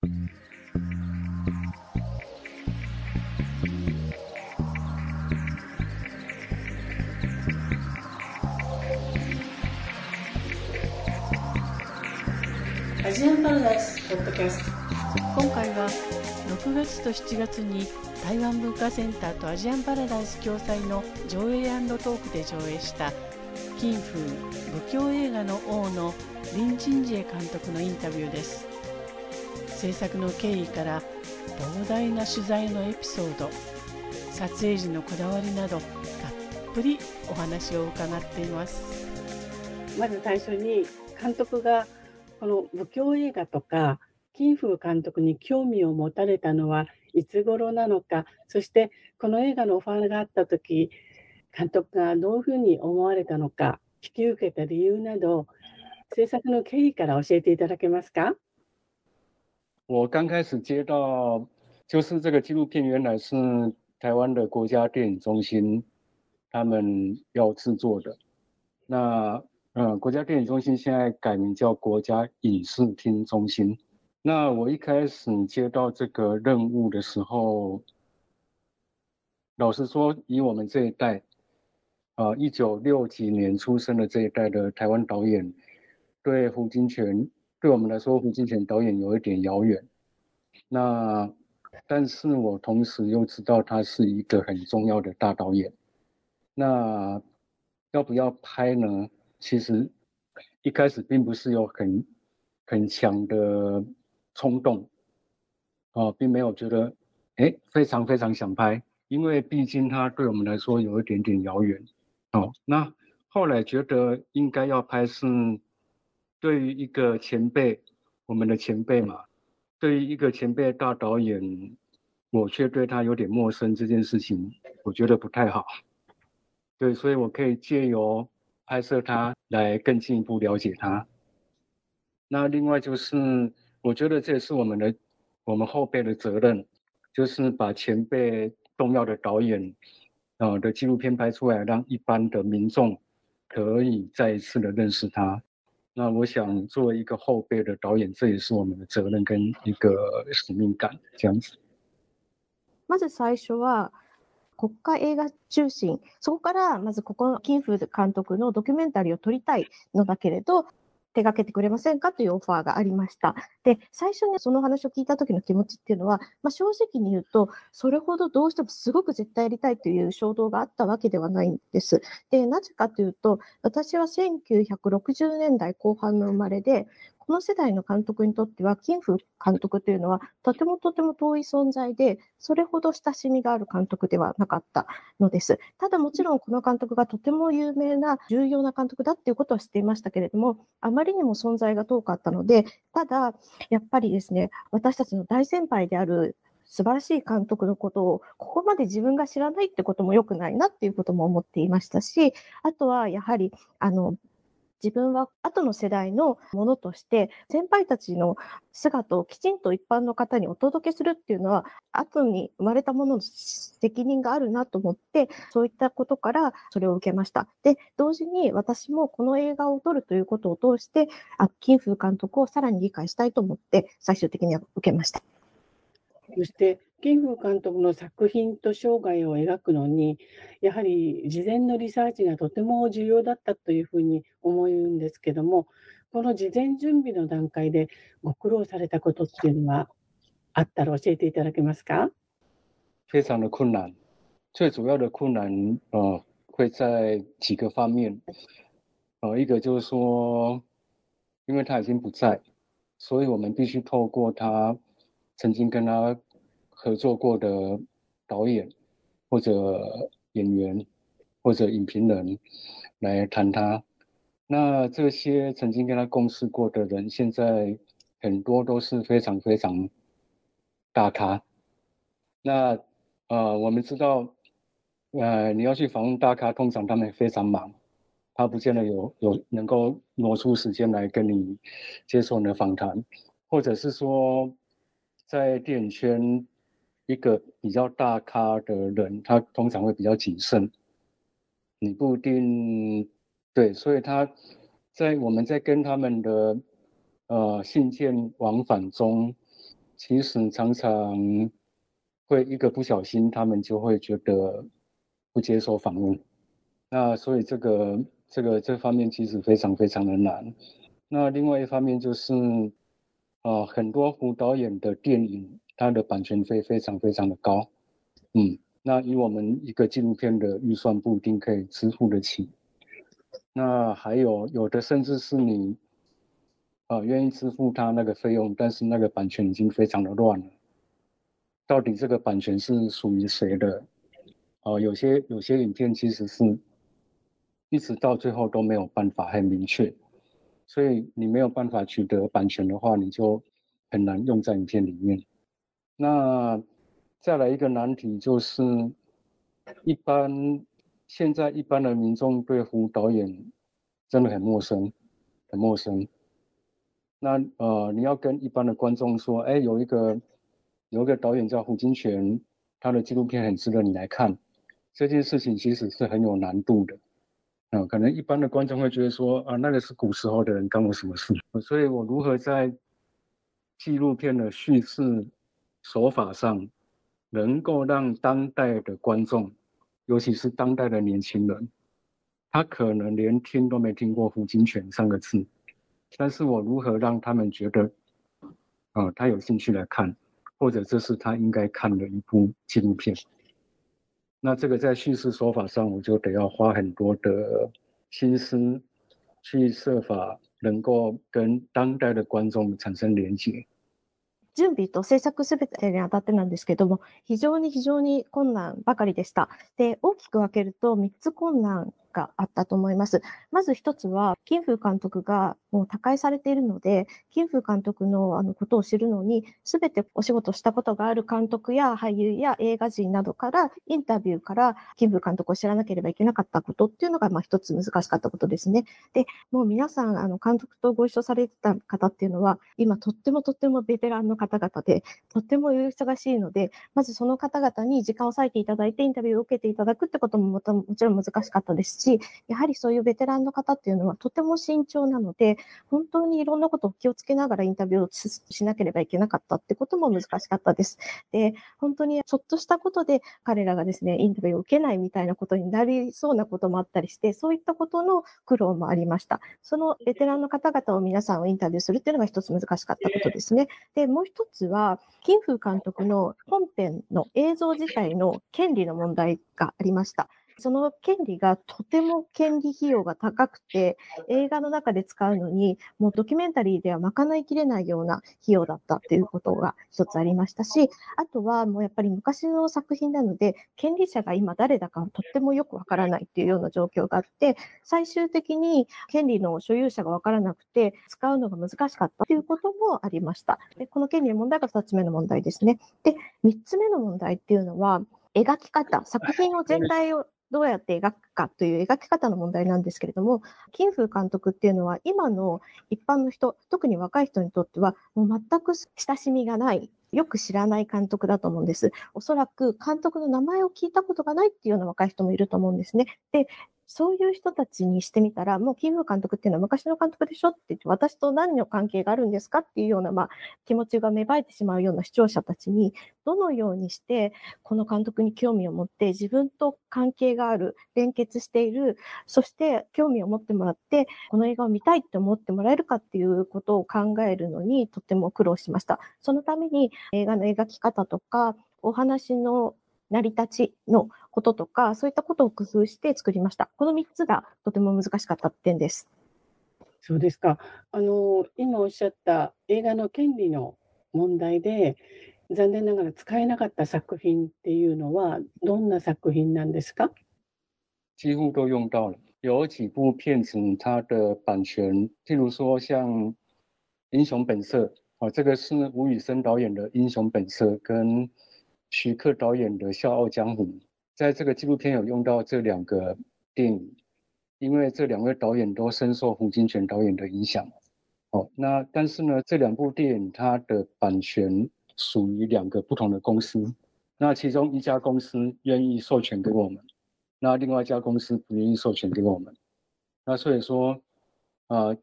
アジアンパラダイスポッドキャスト。今回は6月と7月に台湾文化センターとアジアンパラダイス共催の上映トークで上映した金風仏教映画の王の林珍ジエ監督のインタビューです。制作の経緯から膨大な取材のエピソード撮影時のこだわりなどたっぷりお話を伺っています。まず最初に監督がこの仏教映画とか金風監督に興味を持たれたのはいつ頃なのかそしてこの映画のオファーがあった時監督がどういうふうに思われたのか引き受けた理由など制作の経緯から教えていただけますか？我刚开始接到，就是这个纪录片原来是台湾的国家电影中心他们要制作的，那呃，国家电影中心现在改名叫国家影视厅中心。那我一开始接到这个任务的时候，老实说，以我们这一代，啊，一九六几年出生的这一代的台湾导演，对胡金铨，对我们来说，胡金铨导演有一点遥远。那，但是我同时又知道他是一个很重要的大导演。那要不要拍呢？其实一开始并不是有很很强的冲动，哦，并没有觉得哎非常非常想拍，因为毕竟他对我们来说有一点点遥远，哦，那后来觉得应该要拍是对于一个前辈，我们的前辈嘛，对于一个前辈大导演，我却对他有点陌生这件事情，我觉得不太好，对，所以我可以借由。拍摄他来更进一步了解他。那另外就是，我觉得这也是我们的我们后辈的责任，就是把前辈重要的导演啊的纪录片拍出来，让一般的民众可以再一次的认识他。那我想作为一个后辈的导演，这也是我们的责任跟一个使命感这样子。まず最初は。国家映画中心、そこからまずここの金風監督のドキュメンタリーを撮りたいのだけれど、手掛けてくれませんかというオファーがありました。で、最初にその話を聞いた時の気持ちっていうのは、まあ、正直に言うと、それほどどうしてもすごく絶対やりたいという衝動があったわけではないんです。で、なぜかというと、私は1960年代後半の生まれで、この世代の監督にとっては、金風監督というのは、とてもとても遠い存在で、それほど親しみがある監督ではなかったのです。ただもちろんこの監督がとても有名な重要な監督だっていうことは知っていましたけれども、あまりにも存在が遠かったので、ただ、やっぱりですね、私たちの大先輩である素晴らしい監督のことを、ここまで自分が知らないってことも良くないなっていうことも思っていましたし、あとはやはり、あの、自分は後の世代のものとして先輩たちの姿をきちんと一般の方にお届けするっていうのは後に生まれたものの責任があるなと思ってそういったことからそれを受けました。で同時に私もこの映画を撮るということを通してあ金風監督をさらに理解したいと思って最終的には受けました。そして金風監督の作品と生涯を描くのにやはり事前のリサーチがとても重要だったというふうに思うんですけどもこの事前準備の段階でご苦労されたことっていうのはあったら教えていただけますか？非常的困難。最主要的困難呃会在几个方面，呃，一个就是说，因为他已经不在，所以我们必须透过他曾经跟他合作过的导演或者演员或者影评人来谈他，那这些曾经跟他共事过的人，现在很多都是非常非常大咖。那呃，我们知道，呃，你要去访问大咖，通常他们非常忙，他不见得有有能够挪出时间来跟你接受你的访谈，或者是说在电影圈。一个比较大咖的人，他通常会比较谨慎，你不一定对，所以他在我们在跟他们的呃信件往返中，其实常常会一个不小心，他们就会觉得不接受访问。那所以这个这个这方面其实非常非常的难。那另外一方面就是，啊，很多胡导演的电影，它的版权费非常非常的高。嗯，那以我们一个纪录片的预算不一定可以支付得起。那还有有的甚至是你，啊，愿意支付他那个费用，但是那个版权已经非常的乱了。到底这个版权是属于谁的？啊，有些有些影片其实是，一直到最后都没有办法很明确，所以你没有办法取得版权的话，你就很难用在影片里面。那再来一个难题就是，一般。现在一般的民众对胡导演真的很陌生，很陌生。那呃，你要跟一般的观众说，哎，有一个有一个导演叫胡金铨，他的纪录片很值得你来看。这件事情其实是很有难度的。啊，可能一般的观众会觉得说，啊，那个是古时候的人，干我什么事？所以我如何在纪录片的叙事手法上，能够让当代的观众。尤其是当代的年轻人，他可能连听都没听过胡金铨三个字，但是我如何让他们觉得，啊，他有兴趣来看，或者这是他应该看的一部纪录片？那这个在叙事手法上，我就得要花很多的心思，去设法能够跟当代的观众产生连接。準備と制作すべてにあたってなんですけども、非常に非常に困難ばかりでした。で、大きく分けると3つ困難があったと思います。まず1つは、金風監督がもう他界されているので、金風監督のあのことを知るのに、すべてお仕事したことがある監督や俳優や映画人などから、インタビューから金風監督を知らなければいけなかったことっていうのが、まあ一つ難しかったことですね。で、もう皆さん、あの、監督とご一緒されてた方っていうのは、今とってもとってもベテランの方々で、とっても忙しいので、まずその方々に時間を割いていただいてインタビューを受けていただくってことももちろん難しかったですし、やはりそういうベテランの方っていうのはとても慎重なので、本当にいろんなことを気をつけながらインタビューをしなければいけなかったってことも難しかったです。で、本当にちょっとしたことで彼らがですね、インタビューを受けないみたいなことになりそうなこともあったりして、そういったことの苦労もありました。そのベテランの方々を皆さんをインタビューするっていうのが一つ難しかったことですね。で、もう一つは、金風監督の本編の映像自体の権利の問題がありました。その権利がとても権利費用が高くて、映画の中で使うのに、もうドキュメンタリーでは賄いきれないような費用だったっていうことが一つありましたし、あとはもうやっぱり昔の作品なので、権利者が今誰だかとってもよくわからないっていうような状況があって、最終的に権利の所有者がわからなくて、使うのが難しかったということもありました。でこの権利の問題が2つ目の問題ですね。で、3つ目の問題っていうのは、描き方、作品を全体をどうやって描くかという描き方の問題なんですけれども、金風監督っていうのは今の一般の人、特に若い人にとってはもう全く親しみがない、よく知らない監督だと思うんです。おそらく監督の名前を聞いたことがないっていうような若い人もいると思うんですね。で、そういう人たちにしてみたら、もうキム監督っていうのは昔の監督でしょって言って、私と何の関係があるんですかっていうような、まあ、気持ちが芽生えてしまうような視聴者たちに、どのようにして、この監督に興味を持って、自分と関係がある、連結している、そして興味を持ってもらって、この映画を見たいって思ってもらえるかっていうことを考えるのに、とても苦労しました。そのために、映画の描き方とか、お話の成り立ちのこととか、そういったことを工夫して作りました。この3つがとても難しかった点です。そうですか。あの、今おっしゃった映画の権利の問題で、残念ながら使えなかった作品っていうのは、どんな作品なんですか？几乎都用到了。有几部片子，它的版权，譬如说像《英雄本色》啊，这个是吴宇森导演的《英雄本色》，跟徐克导演的《笑傲江湖》在这个纪录片有用到这两个电影，因为这两位导演都深受胡金铨导演的影响。哦，那但是呢，这两部电影它的版权属于两个不同的公司，那其中一家公司愿意授权给我们，那另外一家公司不愿意授权给我们。那所以说，啊，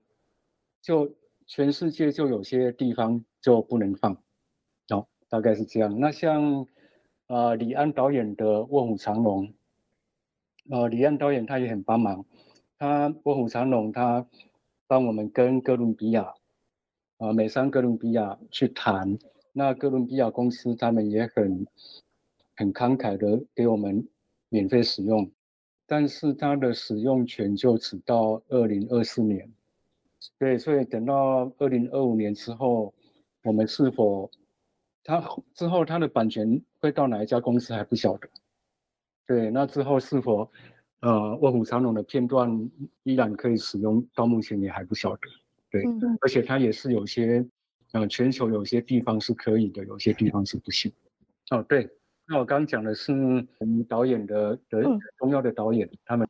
就全世界就有些地方就不能放。哦大概是这样。那像呃李安导演的《卧虎藏龙》，呃李安导演他也很帮忙，他《卧虎藏龙》他帮我们跟哥伦比亚，呃美商哥伦比亚去谈，那哥伦比亚公司他们也很很慷慨的给我们免费使用，但是它的使用权就只到二零二四年。对，所以等到二零二五年之后，我们是否它之后它的版权会到哪一家公司还不晓得。对，那之后是否呃《卧虎藏龙》的片段依然可以使用，到目前也还不晓得。对，而且它也是有些呃全球有些地方是可以的，有些地方是不行。哦，对，那我刚讲的是我们导演的的重要的导演他们。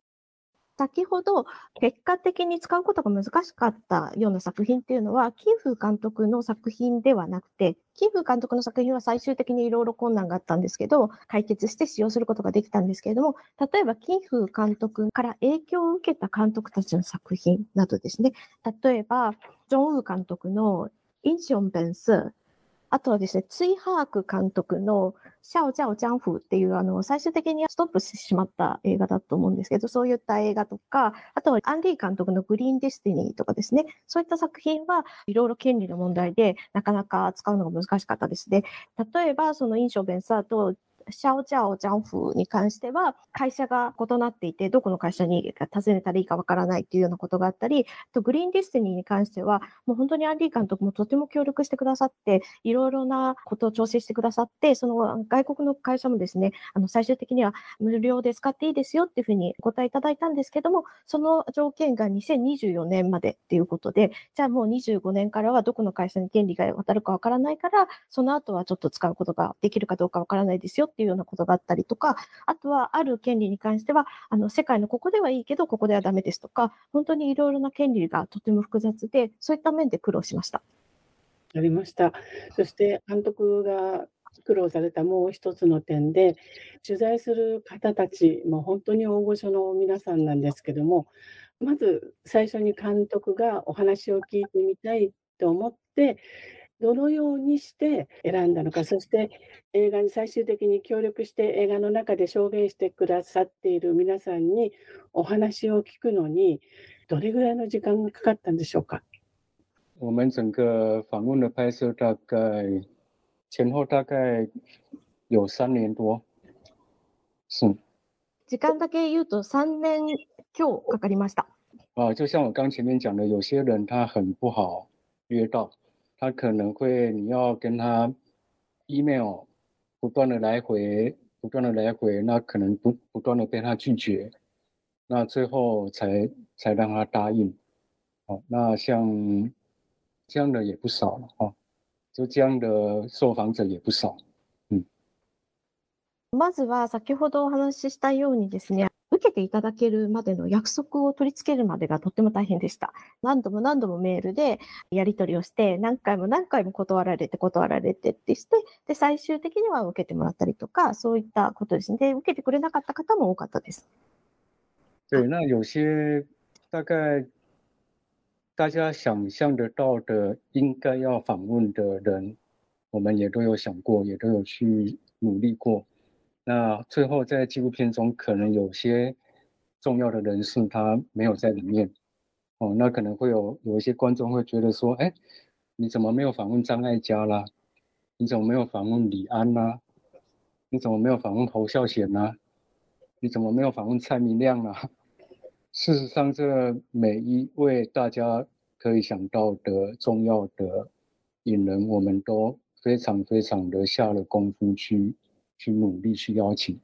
先ほど結果的に使うことが難しかったような作品っていうのは、金風監督の作品ではなくて、金風監督の作品は最終的にいろいろ困難があったんですけど、解決して使用することができたんですけれども、例えばキン・フー監督から影響を受けた監督たちの作品などですね、例えば、ジョン・ウー監督の英雄本色、あとはですね、ツイハーク監督の笑傲江湖っていう、あの、最終的にストップしてしまった映画だと思うんですけど、そういった映画とか、あとはアン・リー監督のグリーンディスティニーとかですね、そういった作品はいろいろ権利の問題でなかなか使うのが難しかったですね。例えば、その印象ベンサーと笑傲江湖に関しては、会社が異なっていて、どこの会社に尋ねたらいいかわからないっていうようなことがあったり、とグリーンディスティニーに関しては、もう本当にアン・リー監督もとても協力してくださって、いろいろなことを調整してくださって、その外国の会社もですね、あの最終的には無料で使っていいですよっていうふうにお答えいただいたんですけども、その条件が2024年までっていうことで、じゃあもう25年からはどこの会社に権利が渡るかわからないから、その後はちょっと使うことができるかどうかわからないですよっていうようなことがあったりとか、あとはある権利に関しては、あの世界のここではいいけど、ここではダメですとか、本当にいろいろな権利がとても複雑で、そういった面で苦労しました。ありました。そして監督が苦労されたもう一つの点で、取材する方たちも本当に大御所の皆さんなんですけども、まず最初に監督がお話を聞いてみたいと思って、どのようにして選んだのか、そして映画に最終的に協力して映画の中で証言してくださっている皆さんにお話を聞くのに、どれぐらいの時間がかかったんでしょうか？我们整个访问的拍摄大概前后大概有三年多，是。時間だけ言うと3年強かかりました。啊，就像我刚前面讲的，有些人他很不好约到。他可能会，你要跟他 email 不断的来回，不断的来回，那可能不不断的被他拒绝，那最后才才让他答应。哦，那像这样的也不少了哦，就这样的受访者也不少。嗯。まずは先ほどお話ししたようにですね。 けていただけるまでの約束を取り付けるまでがとっても大変でした。何度も何度もメールでやり取りをして、何回も何回も断られて断られてってして、で、最終的には受けてもらったりとか、そういったことですね。で、受けてくれなかった方も多かったです。对，那有些大概大家想象得到的应该要访问的人，我们也都有想过，也都有去努力过。那最后在纪录片中，可能有些重要的人士他没有在里面，哦，那可能会有有一些观众会觉得说，哎，你怎么没有访问张艾嘉啦？你怎么没有访问李安啦？你怎么没有访问侯孝贤呢？你怎么没有访问蔡明亮呢？事实上，这每一位大家可以想到的重要的影人，我们都非常非常的下了功夫去。去努力去邀请，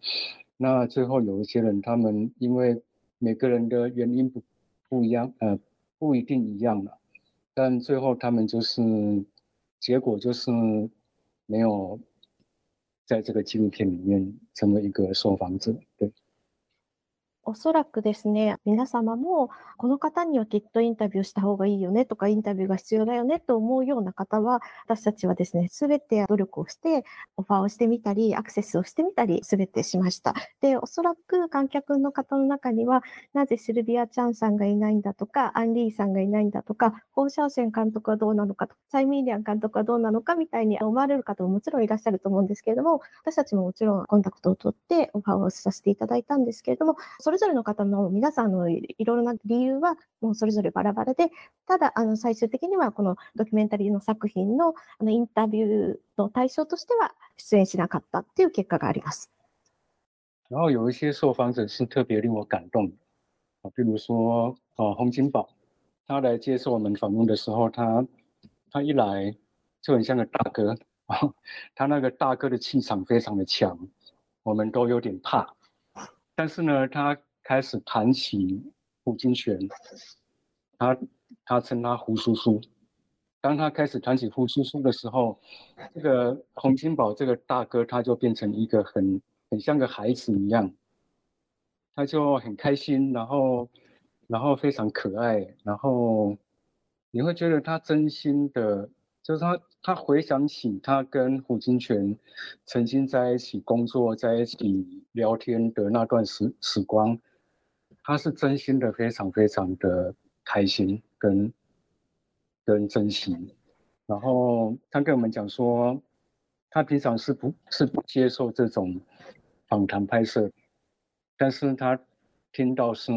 那最后有一些人，他们因为每个人的原因不不一样，呃，不一定一样了，但最后他们就是结果就是没有在这个纪录片里面成为一个受访者，对。おそらくですね、皆様も、この方にはきっとインタビューした方がいいよねとか、インタビューが必要だよねと思うような方は、私たちはですね、すべて努力をして、オファーをしてみたり、アクセスをしてみたり、すべてしました。で、おそらく観客の方の中には、なぜシルビア・チャンさんがいないんだとか、アン・リーさんがいないんだとか、ホー・シャオセン監督はどうなのかとか、サイ・ミーリアン監督はどうなのかみたいに思われる方ももちろんいらっしゃると思うんですけれども、私たちももちろんコンタクトを取ってオファーをさせていただいたんですけれども、それぞれの方の皆さんのいろいろな理由はもうそれぞれバラバラで、ただあの最終的にはこのドキュメンタリーの作品のあのインタビューの対象としては出演しなかったっていう結果があります。然后有一些受访者是特别令我感动的，啊，比如说啊，洪金宝，他来接受我们访问的时候，他他一来就很像个大哥啊，他那个大哥的气场非常的强，我们都有点怕，但是呢，他开始谈起胡金铨，他他称他胡叔叔。当他开始谈起胡叔叔的时候，这个洪金宝这个大哥他就变成一个很很像个孩子一样，他就很开心，然后然后非常可爱，然后你会觉得他真心的，就是他他回想起他跟胡金铨曾经在一起工作、在一起聊天的那段时时光。他是真心的，非常非常的开心跟跟珍惜。然后他跟我们讲说，他平常是不是不接受这种访谈拍摄，但是他听到是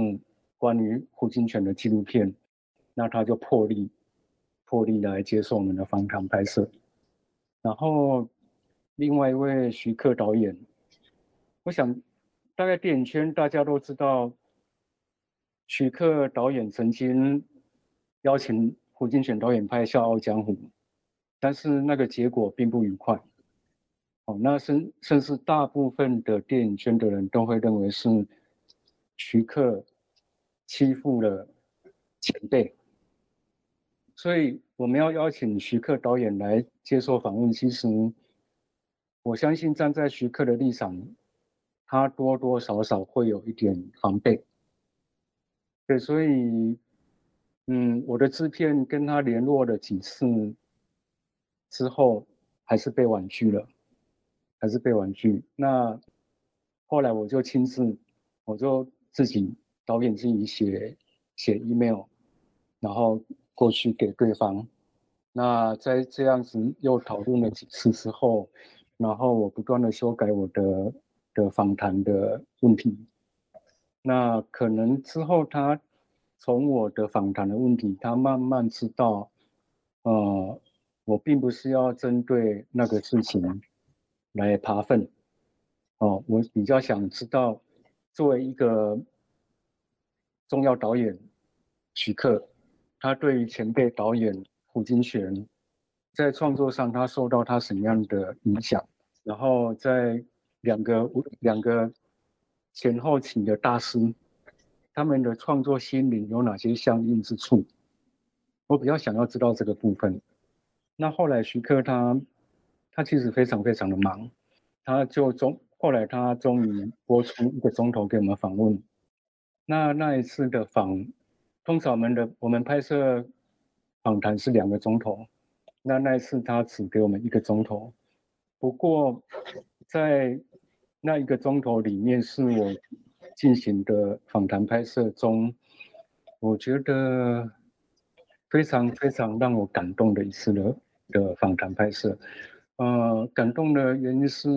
关于胡金铨的纪录片，那他就破例破例来接受我们的访谈拍摄。然后另外一位徐克导演，我想大概电影圈大家都知道。徐克导演曾经邀请胡金铨导演拍《笑傲江湖》，但是那个结果并不愉快。哦，那甚甚至大部分的电影圈的人都会认为是徐克欺负了前辈。所以我们要邀请徐克导演来接受访问，其实我相信站在徐克的立场，他多多少少会有一点防备。对，所以，嗯，我的制片跟他联络了几次之后，还是被婉拒了，还是被婉拒。那后来我就亲自，我就自己导演自己写写 email，然后过去给对方。那在这样子又讨论了几次之后，然后我不断的修改我的的访谈的问题。那可能之后，他从我的访谈的问题，他慢慢知道，呃，我并不是要针对那个事情来爬粪，哦，我比较想知道，作为一个重要导演徐克，他对于前辈导演胡金铨，在创作上他受到他什么样的影响，然后在两个两个。前后期的大师，他们的创作心灵有哪些相应之处？我比较想要知道这个部分。那后来徐克他，他其实非常非常的忙，他就终后来他终于播出一个钟头给我们访问。那那一次的访，通常我们的我们拍摄访谈是两个钟头，那那一次他只给我们一个钟头。不过在那一个钟头里面是我进行的访谈拍摄中，我觉得非常非常让我感动的一次的的访谈拍摄。呃，感动的原因是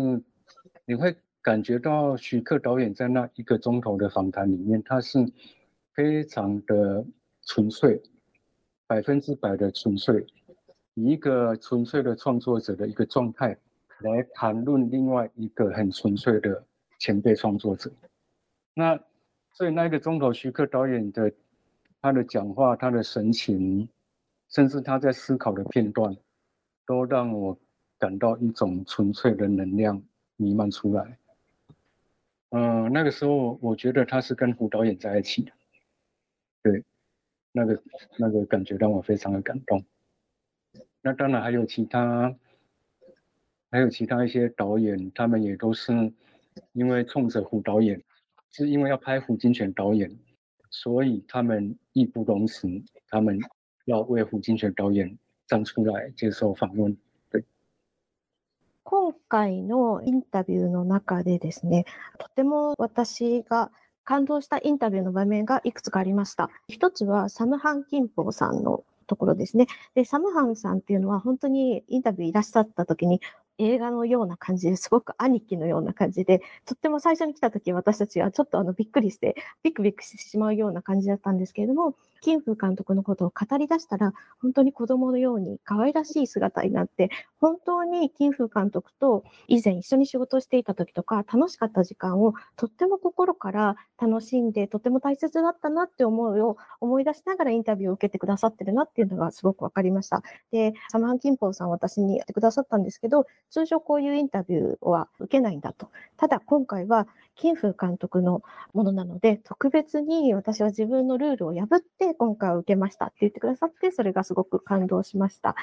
你会感觉到徐克导演在那一个钟头的访谈里面，他是非常的纯粹，百分之百的纯粹，以一个纯粹的创作者的一个状态。来谈论另外一个很纯粹的前辈创作者，那所以那个钟头，徐克导演的他的讲话、他的神情，甚至他在思考的片段，都让我感到一种纯粹的能量弥漫出来。嗯，那个时候我觉得他是跟胡导演在一起的，对，那个那个感觉让我非常的感动。那当然还有其他。还有其他一些导演，他们也都是因为冲着胡导演， 是因为要拍胡金铨导演，所以他们义不容辞，他们要为胡金铨导演站出来接受访问。对。今回のインタビューの中でですね、とても私が感動したインタビューの場面がいくつかありました。一つはサムハン・キンポーさんのところですね。で、サムハンさんっていうのは本当にインタビューいらっしゃった時に 映画のような感じですごく兄貴のような感じで、とっても最初に来た時私たちはちょっとあのびっくりして、ビクビクしてしまうような感じだったんですけれども、金風監督のことを語り出したら、本当に子供のように可愛らしい姿になって、本当に金風監督と以前一緒に仕事をしていた時とか、楽しかった時間をとっても心から楽しんで、とても大切だったなって思いを思い出しながらインタビューを受けてくださってるなっていうのがすごくわかりました。で、サマン・キンポーさん私にやってくださったんですけど、通常こういうインタビューは受けないんだと。ただ今回は金風監督のものなので、特別に私は自分のルールを破って今回は受けましたって言ってくださって、それがすごく感動しました。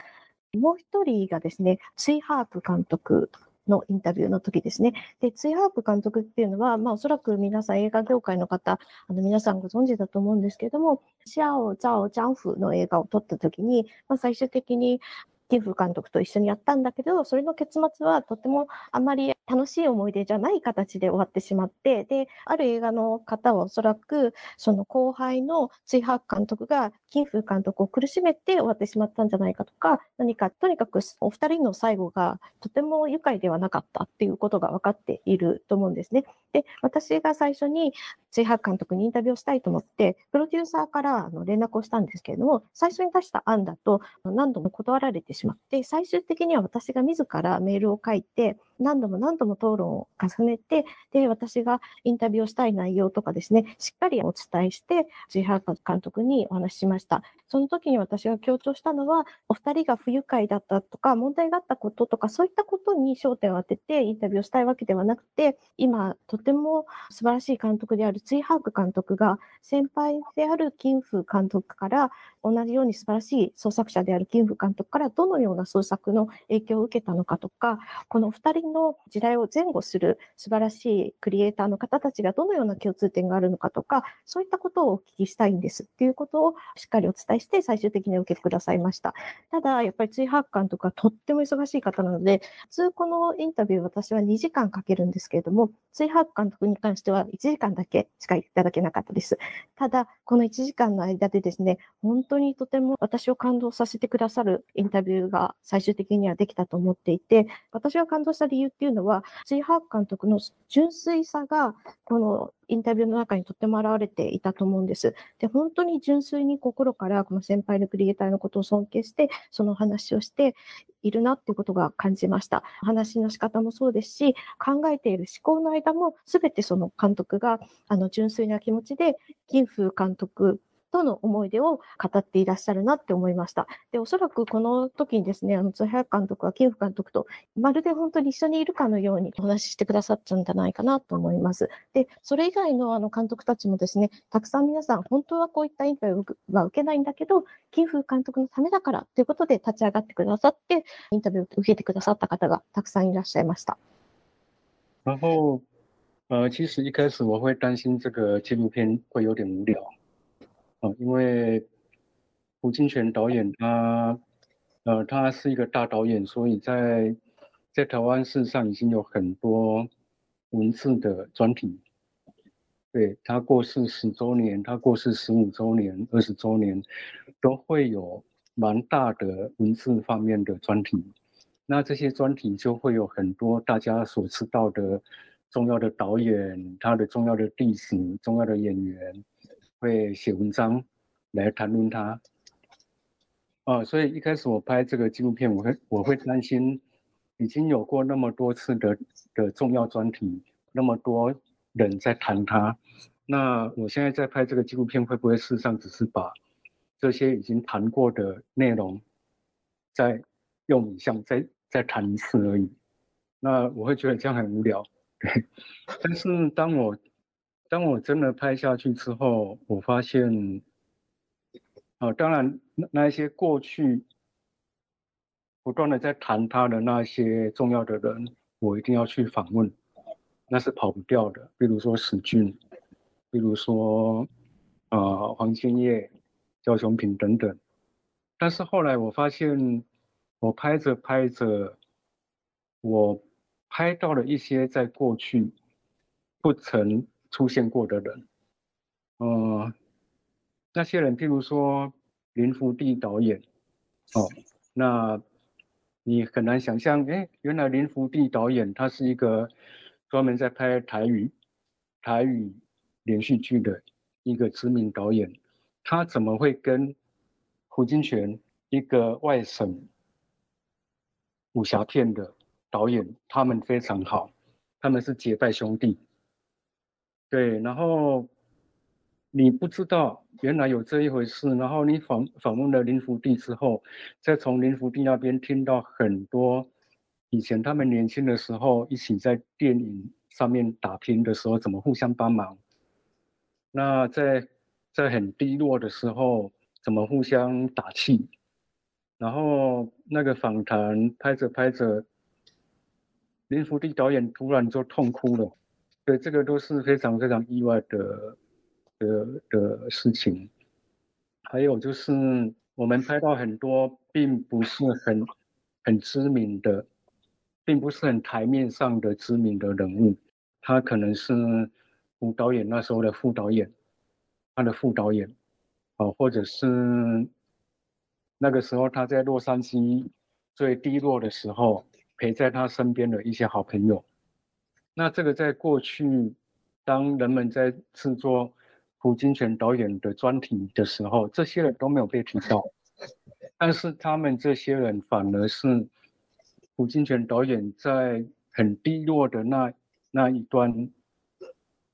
もう一人がですね、ツイハープ監督のインタビューの時ですね。で、ツイハープ監督っていうのは、まあおそらく皆さん映画業界の方、あの皆さんご存知だと思うんですけれども、シャオ・ザオ・ジャンフの映画を撮った時に、まあ最終的にティフ監督と一緒にやったんだけど、それの結末はとてもあまり楽しい思い出じゃない形で終わってしまって、で、ある映画の方はおそらく、その後輩の追白監督が金風監督を苦しめて終わってしまったんじゃないかとか、何か、とにかくお二人の最後がとても愉快ではなかったっていうことが分かっていると思うんですね。で、私が最初に追白監督にインタビューをしたいと思って、プロデューサーから連絡をしたんですけれども、最初に出した案だと何度も断られてしまって、最終的には私が自らメールを書いて、何度も何度も討論を重ねて、で、私がインタビューをしたい内容とかですね、しっかりお伝えして、ジハー監督にお話ししました。その時に私が強調したのは、お二人が不愉快だったとか、問題があったこととか、そういったことに焦点を当ててインタビューをしたいわけではなくて、今、とても素晴らしい監督であるツイハーク監督が、先輩である金風監督から、同じように素晴らしい創作者である金風監督からどのような創作の影響を受けたのかとか、このお二人の時代を前後する素晴らしいクリエイターの方たちがどのような共通点があるのかとか、そういったことをお聞きしたいんですっていうことをしっかりお伝えして最終的に受けてくださいました。ただ、やっぱり追発監とかとっても忙しい方なので、普通このインタビュー私は2時間かけるんですけれども、追発監督に関しては1時間だけしかいただけなかったです。ただ、この1時間の間でですね、本当にとても私を感動させてくださるインタビューが最終的にはできたと思っていて、私が感動した理由っていうのは、ツイハーク監督の純粋さが、このインタビューの中にとっても現れていたと思うんです。で、本当に純粋に心からこの先輩のクリエイターのことを尊敬して、その話をしているなっていうことが感じました。話の仕方もそうですし、考えている思考の間も全てその監督があの純粋な気持ちで、金風監督との思い出を語っていらっしゃるなって思いました。で、おそらくこの時にですね、あの、津早監督はキンフ監督とまるで本当に一緒にいるかのようにお話ししてくださったんじゃないかなと思います。で、それ以外のあの監督たちもですね、たくさん皆さん、本当はこういったインタビューは受けないんだけど、キンフ監督のためだからということで立ち上がってくださって、インタビューを受けてくださった方がたくさんいらっしゃいました。然后，呃，其实一开始我会担心这个纪录片会有点无聊，因为胡金铨导演他，呃，他是一个大导演，所以在在台湾事实上已经有很多文字的专题。对他过世十周年，他过世十五周年、二十周年，都会有蛮大的文字方面的专题。那这些专题就会有很多大家所知道的重要的导演，他的重要的历史、重要的演员。会写文章来谈论它，啊，所以一开始我拍这个纪录片，我会我会担心，已经有过那么多次的的重要专题，那么多人在谈它，那我现在在拍这个纪录片，会不会事实上只是把这些已经谈过的内容，再用影像再再谈一次而已？那我会觉得这样很无聊，对。但是当我当我真的拍下去之后，我发现，啊，当然那那些过去不断的在谈他的那些重要的人，我一定要去访问，那是跑不掉的。比如说史俊，比如说啊黄金叶、焦雄品等等。但是后来我发现，我拍着拍着，我拍到了一些在过去不曾出现过的人。嗯，那些人，譬如说林福地导演，哦，那你很难想象，哎，原来林福地导演他是一个专门在拍台语台语连续剧的一个知名导演，他怎么会跟胡金铨一个外省武侠片的导演，他们非常好，他们是结拜兄弟，对，然后。你不知道原来有这一回事，然后你访访问了林福地之后，再从林福地那边听到很多以前他们年轻的时候一起在电影上面打拼的时候怎么互相帮忙，那在在很低落的时候怎么互相打气，然后那个访谈拍着拍着，林福地导演突然就痛哭了，对，这个都是非常非常意外的。的的事情，还有就是我们拍到很多并不是很很知名的，并不是很台面上的知名的人物，他可能是吴导演那时候的副导演，他的副导演，哦，或者是那个时候他在洛杉矶最低落的时候陪在他身边的一些好朋友，那这个在过去，当人们在制作。胡金铨导演的专题的时候，这些人都没有被提到，但是他们这些人反而是胡金铨导演在很低落的那那一段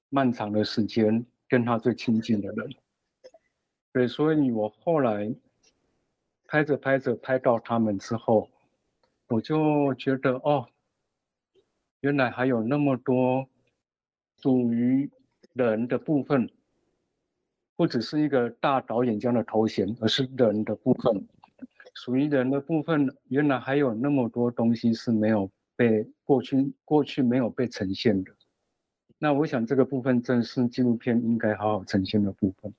漫长的时间跟他最亲近的人。对，所以我后来拍着拍着拍到他们之后，我就觉得哦，原来还有那么多属于人的部分。不只是一个大导演这样的头衔，而是人的部分，属于人的部分，原来还有那么多东西是没有被过去过去没有被呈现的。那我想这个部分正是纪录片应该好好呈现的部分。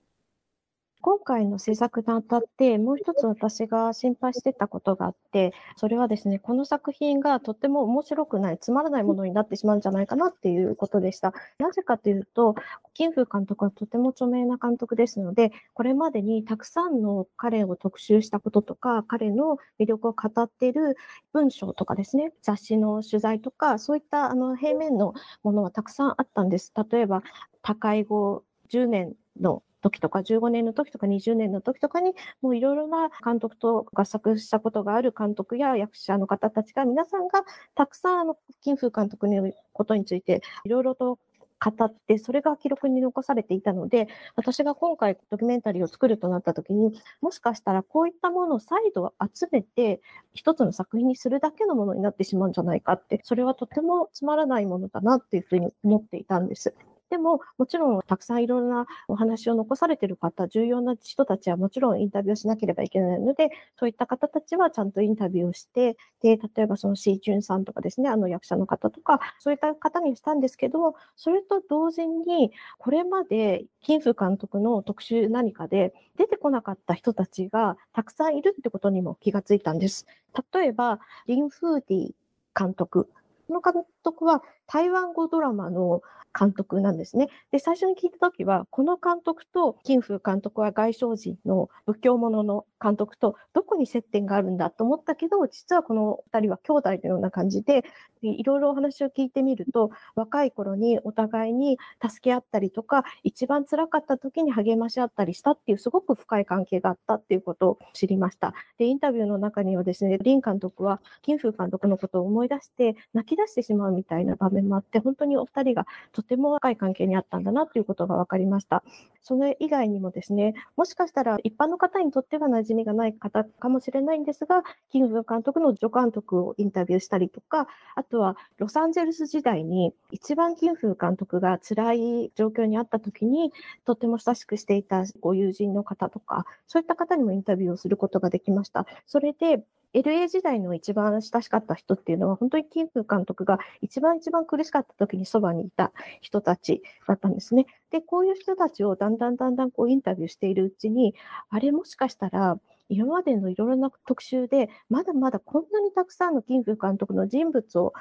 今回の制作にあたって、もう一つ私が心配してたことがあって、それはですね、この作品がとっても面白くない、つまらないものになってしまうんじゃないかなっていうことでした。なぜかというと、金風監督はとても著名な監督ですので、これまでにたくさんの彼を特集したこととか、彼の魅力を語っている文章とかですね、雑誌の取材とか、そういったあの平面のものはたくさんあったんです。例えば、高い後10年の時とか、15年の時とか、20年の時とかに、もういろいろな監督と合作したことがある監督や役者の方たちが、皆さんがたくさん、あの、金風監督のことについて、いろいろと語って、それが記録に残されていたので、私が今回ドキュメンタリーを作るとなった時に、もしかしたらこういったものを再度集めて、一つの作品にするだけのものになってしまうんじゃないかって、それはとてもつまらないものだなっていうふうに思っていたんです。でも、もちろんたくさんいろんなお話を残されている方、重要な人たちはもちろんインタビューをしなければいけないので、そういった方たちはちゃんとインタビューをして、で、例えばそのシーチュンさんとかですね、あの役者の方とか、そういった方にしたんですけど、それと同時に、これまで金風監督の特集何かで出てこなかった人たちがたくさんいるってことにも気がついたんです。例えば、リン・フーディ監督。この監督は台湾語ドラマの監督なんですね。で、最初に聞いたときは、この監督と金風監督は外省人の仏教者の監督とどこに接点があるんだと思ったけど、実はこの二人は兄弟のような感じで、いろいろお話を聞いてみると、若い頃にお互いに助け合ったりとか、一番辛かった時に励まし合ったりしたっていうすごく深い関係があったっていうことを知りました。で、インタビューの中にはですね、林監督は金風監督のことを思い出して泣き出してしまうみたいな場面もあって、本当にお二人がとても深い関係にあったんだなということが分かりました。それ以外にもですね、もしかしたら一般の方にとっては馴染みがない方かもしれないんですが、キング監督の助監督をインタビューしたりとか、あとはロサンゼルス時代に一番キンフ監督が辛い状況にあった時に、とても親しくしていたご友人の方とか、そういった方にもインタビューをすることができました。それで、LA 時代の一番親しかった人っていうのは、本当にキンフ監督が一番一番苦しかった時にそばにいた人たちだったんですね。で、こういう人たちをだんだんだんだんこうインタビューしているうちに、あれもしかしたら、今までのいろいろな特集で、まだまだこんなにたくさんの金風監督の人物を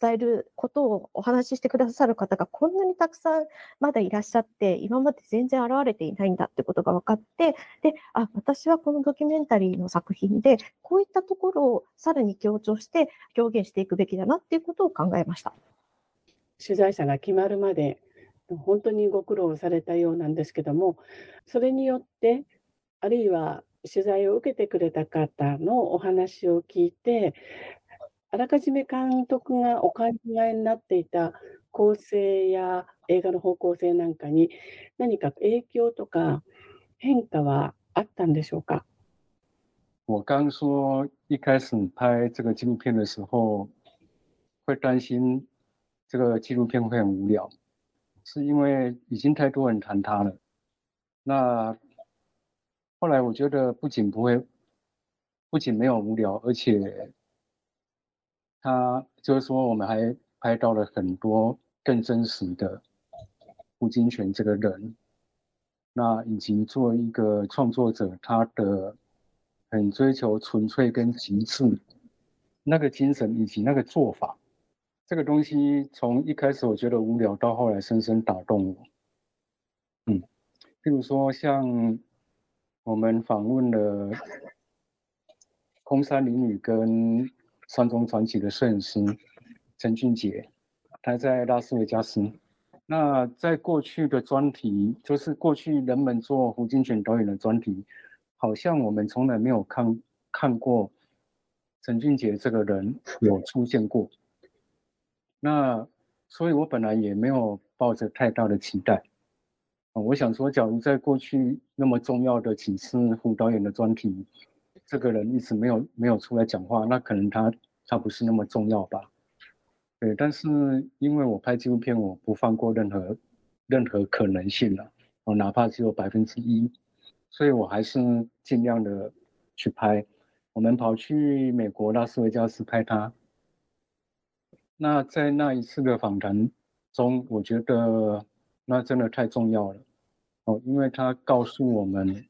伝えることをお話ししてくださる方がこんなにたくさんまだいらっしゃって、今まで全然現れていないんだってことが分かって、で、あ、私はこのドキュメンタリーの作品で、こういったところをさらに強調して表現していくべきだなっていうことを考えました。取材者が決まるまで本当にご苦労されたようなんですけども、それによって、あるいは取材を受けてくれた方のお話を聞いて、あらかじめ監督がお考えになっていた構成や映画の方向性なんかに何か影響とか変化はあったんでしょうか？我刚说一开始拍这个纪录片的时候，会担心这个纪录片会很无聊，是因为已经太多人谈它了。那后来我觉得不仅不会，不仅没有无聊，而且他就是说我们还拍到了很多更真实的胡金铨这个人。那以及作为一个创作者，他的很追求纯粹跟极致那个精神以及那个做法，这个东西从一开始我觉得无聊，到后来深深打动我。嗯，譬如说像。我们访问了空山林女跟山中传奇的摄影师陈俊杰，他在拉斯维加斯。那在过去的专题，就是过去人们做胡金铨导演的专题，好像我们从来没有看看过陈俊杰这个人有出现过。那所以我本来也没有抱着太大的期待。我想说，假如在过去那么重要的几次胡导演的专题，这个人一直没有没有出来讲话，那可能他他不是那么重要吧？对，但是因为我拍纪录片，我不放过任何任何可能性了，哦，哪怕只有百分之一，所以我还是尽量的去拍。我们跑去美国拉斯维加斯拍他，那在那一次的访谈中，我觉得那真的太重要了。哦，因为他告诉我们，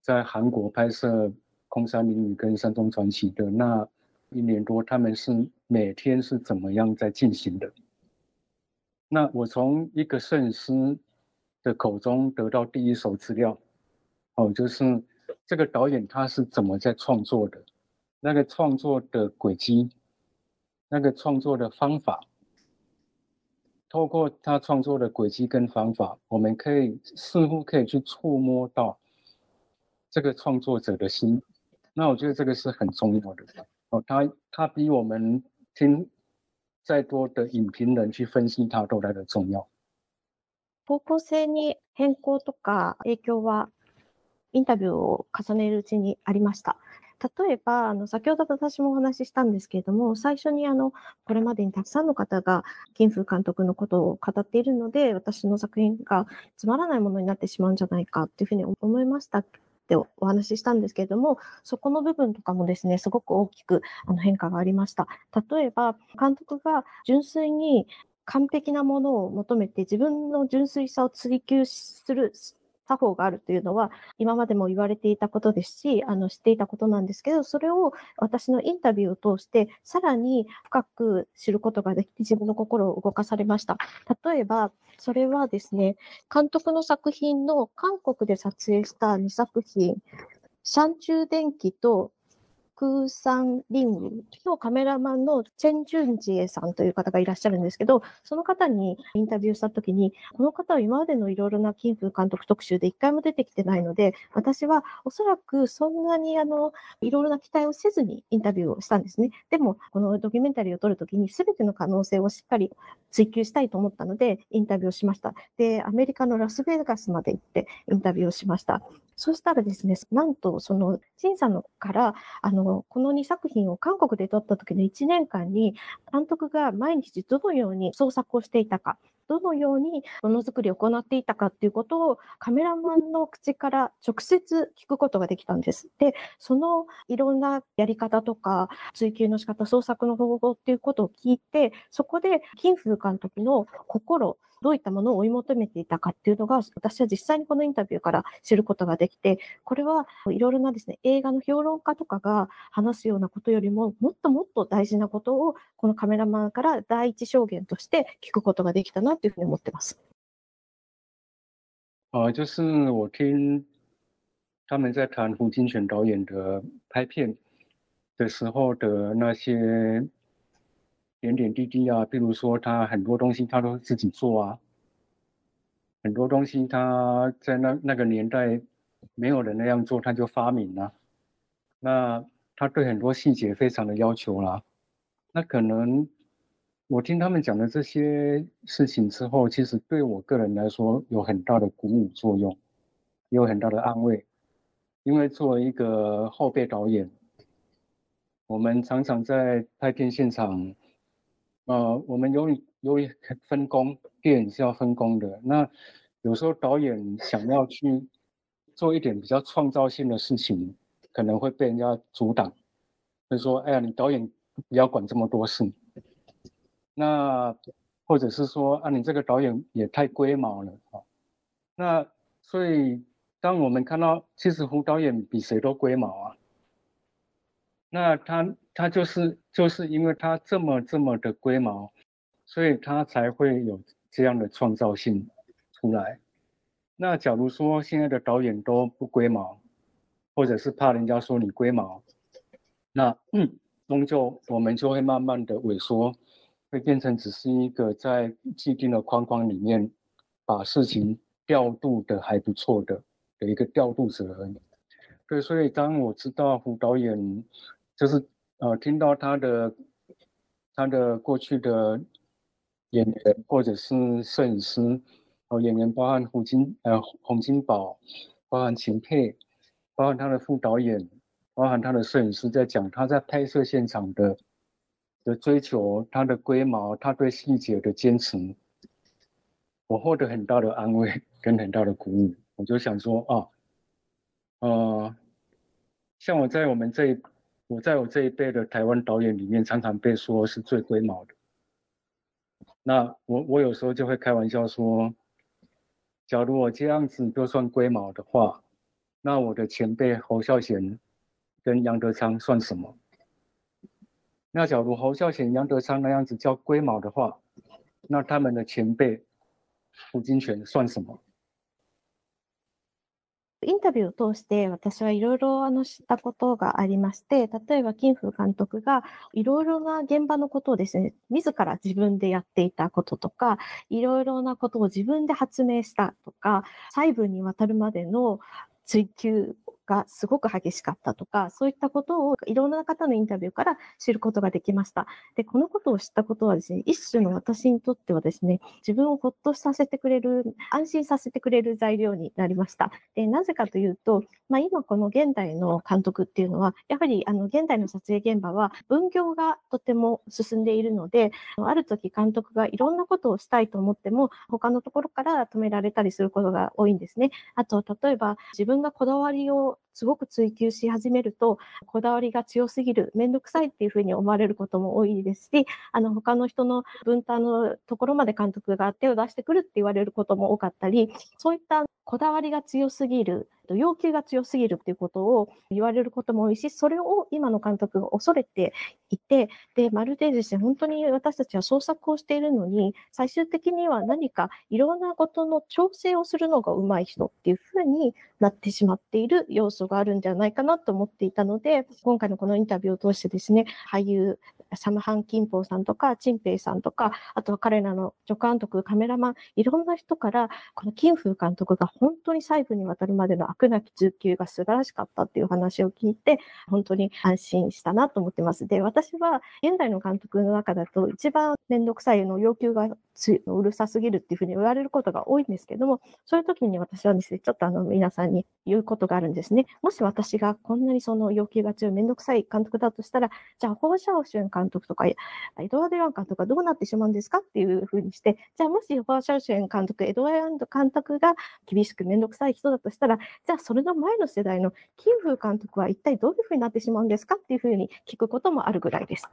在韩国拍摄《空山灵雨》跟《山中传奇》的那一年多，他们是每天是怎么样在进行的。那我从一个摄影师的口中得到第一手资料，哦，就是这个导演他是怎么在创作的，那个创作的轨迹，那个创作的方法。透过他创作的轨迹跟方法，我们可以似乎可以去触摸到这个创作者的心。那我觉得这个是很重要的哦。他他比我们听再多的影评人去分析他都来的重要。方向性に変更とか影響はインタビューを重ねるうちにありました。 例えば、あの、先ほど私もお話ししたんですけれども、最初にあの、これまでにたくさんの方が金風監督のことを語っているので、私の作品がつまらないものになってしまうんじゃないかっていうふうに思いましたってお話ししたんですけれども、そこの部分とかもですね、すごく大きくあの変化がありました。例えば、監督が純粋に完璧なものを求めて自分の純粋さを追求する作法があるというのは、今までも言われていたことですし、あの知っていたことなんですけど、それを私のインタビューを通して、さらに深く知ることができて、自分の心を動かされました。例えば、それはですね、監督の作品の韓国で撮影した2作品、山中電気と空山リングのカメラマンのチェン・ジュンジエさんという方がいらっしゃるんですけど、その方にインタビューしたときに、この方は今までのいろいろな金風監督特集で一回も出てきてないので、私はおそらくそんなにあの、いろいろな期待をせずにインタビューをしたんですね。でも、このドキュメンタリーを撮るときに全ての可能性をしっかり追求したいと思ったので、インタビューをしました。で、アメリカのラスベガスまで行ってインタビューをしました。そしたらですね、なんとその審査のから、あの、この2作品を韓国で撮った時の1年間に、監督が毎日どのように創作をしていたか、どのようにものづくりを行っていたかっていうことをカメラマンの口から直接聞くことができたんです。で、そのいろんなやり方とか追求の仕方、創作の方法っていうことを聞いて、そこで金風監督の心、どういったものを追い求めていたかっていうのが、私は実際にこのインタビューから知ることができて、これはいろいろなですね、映画の評論家とかが話すようなことよりも、もっともっと大事なことを、このカメラマンから第一証言として聞くことができたなというふうに思ってます。啊，就是我听他们在谈胡金铨导演的拍片的时候的那些点点滴滴啊，比如说他很多东西他都自己做啊，很多东西他在那那个年代没有人那样做，他就发明了。那他对很多细节非常的要求啦。那可能我听他们讲的这些事情之后，其实对我个人来说有很大的鼓舞作用，也有很大的安慰。因为作为一个后备导演，我们常常在拍片现场。呃，我们由于由于分工，电影是要分工的。那有时候导演想要去做一点比较创造性的事情，可能会被人家阻挡，就说：“哎呀，你导演不要管这么多事。”那或者是说：“啊，你这个导演也太龟毛了啊。”那所以，当我们看到其实胡导演比谁都龟毛啊。那他他就是就是因为他这么这么的龟毛，所以他才会有这样的创造性出来。那假如说现在的导演都不龟毛，或者是怕人家说你龟毛，那嗯终究我们就会慢慢的萎缩，会变成只是一个在既定的框框里面把事情调度的还不错的的一个调度者而已。对，所以当我知道胡导演。就是呃，听到他的他的过去的演员或者是摄影师，哦，演员包含胡金呃洪金宝，包含秦沛，包含他的副导演，包含他的摄影师在讲他在拍摄现场的的追求，他的龟毛，他对细节的坚持，我获得很大的安慰跟很大的鼓舞。我就想说啊，呃，像我在我们这一。我在我这一辈的台湾导演里面，常常被说是最龟毛的。那我我有时候就会开玩笑说，假如我这样子就算龟毛的话，那我的前辈侯孝贤跟杨德昌算什么？那假如侯孝贤、杨德昌那样子叫龟毛的话，那他们的前辈胡金铨算什么？インタビューを通して私はいろいろあの知ったことがありまして、例えば金風監督がいろいろな現場のことをですね、自ら自分でやっていたこととか、いろいろなことを自分で発明したとか、細部にわたるまでの追求がすごく激しかったとか、そういったことをいろんな方のインタビューから知ることができました。で、このことを知ったことはですね、一種の私にとってはですね、自分をほっとさせてくれる、安心させてくれる材料になりました。で、なぜかというと、まあ、今この現代の監督っていうのは、やはりあの現代の撮影現場は分業がとても進んでいるので、ある時監督がいろんなことをしたいと思っても、他のところから止められたりすることが多いんですね。あと、例えば自分がこだわりをすごく追求し始めると、こだわりが強すぎる、めんどくさいっていうふうに思われることも多いですし、あの、他の人の分担のところまで監督が手を出してくるって言われることも多かったり、そういったこだわりが強すぎる、要求が強すぎるっていうことを言われることも多いし、それを今の監督が恐れていて、で、まるでですね、本当に私たちは創作をしているのに、最終的には何かいろんなことの調整をするのが上手い人っていうふうになってしまっている要素があるんじゃないかなと思っていたので、今回のこのインタビューを通してですね、俳優、サムハン・キンポーさんとか、チンペイさんとか、あとは彼らの助監督、カメラマン、いろんな人から、このキンフー監督が本当に細部にわたるまでの悪なき追求が素晴らしかったっていう話を聞いて、本当に安心したなと思ってます。で、私は現代の監督の中だと一番めんどくさいの要求がうるさすぎるっていうふうに言われることが多いんですけども、そういう時に私はですね、ちょっとあの皆さんに言うことがあるんですね。もし私がこんなにその要求が強いめんどくさい監督だとしたら、じゃあ、ホーシャオシュン監督とか、エドワード・ヤン監督はどうなってしまうんですかっていうふうにして、じゃあ、もしホーシャオシュン監督、エドワード監督が厳しくめんどくさい人だとしたら、じゃあ、それの前の世代のキンフー監督は一体どういうふうになってしまうんですかっていうふうに聞くこともあるぐらいです。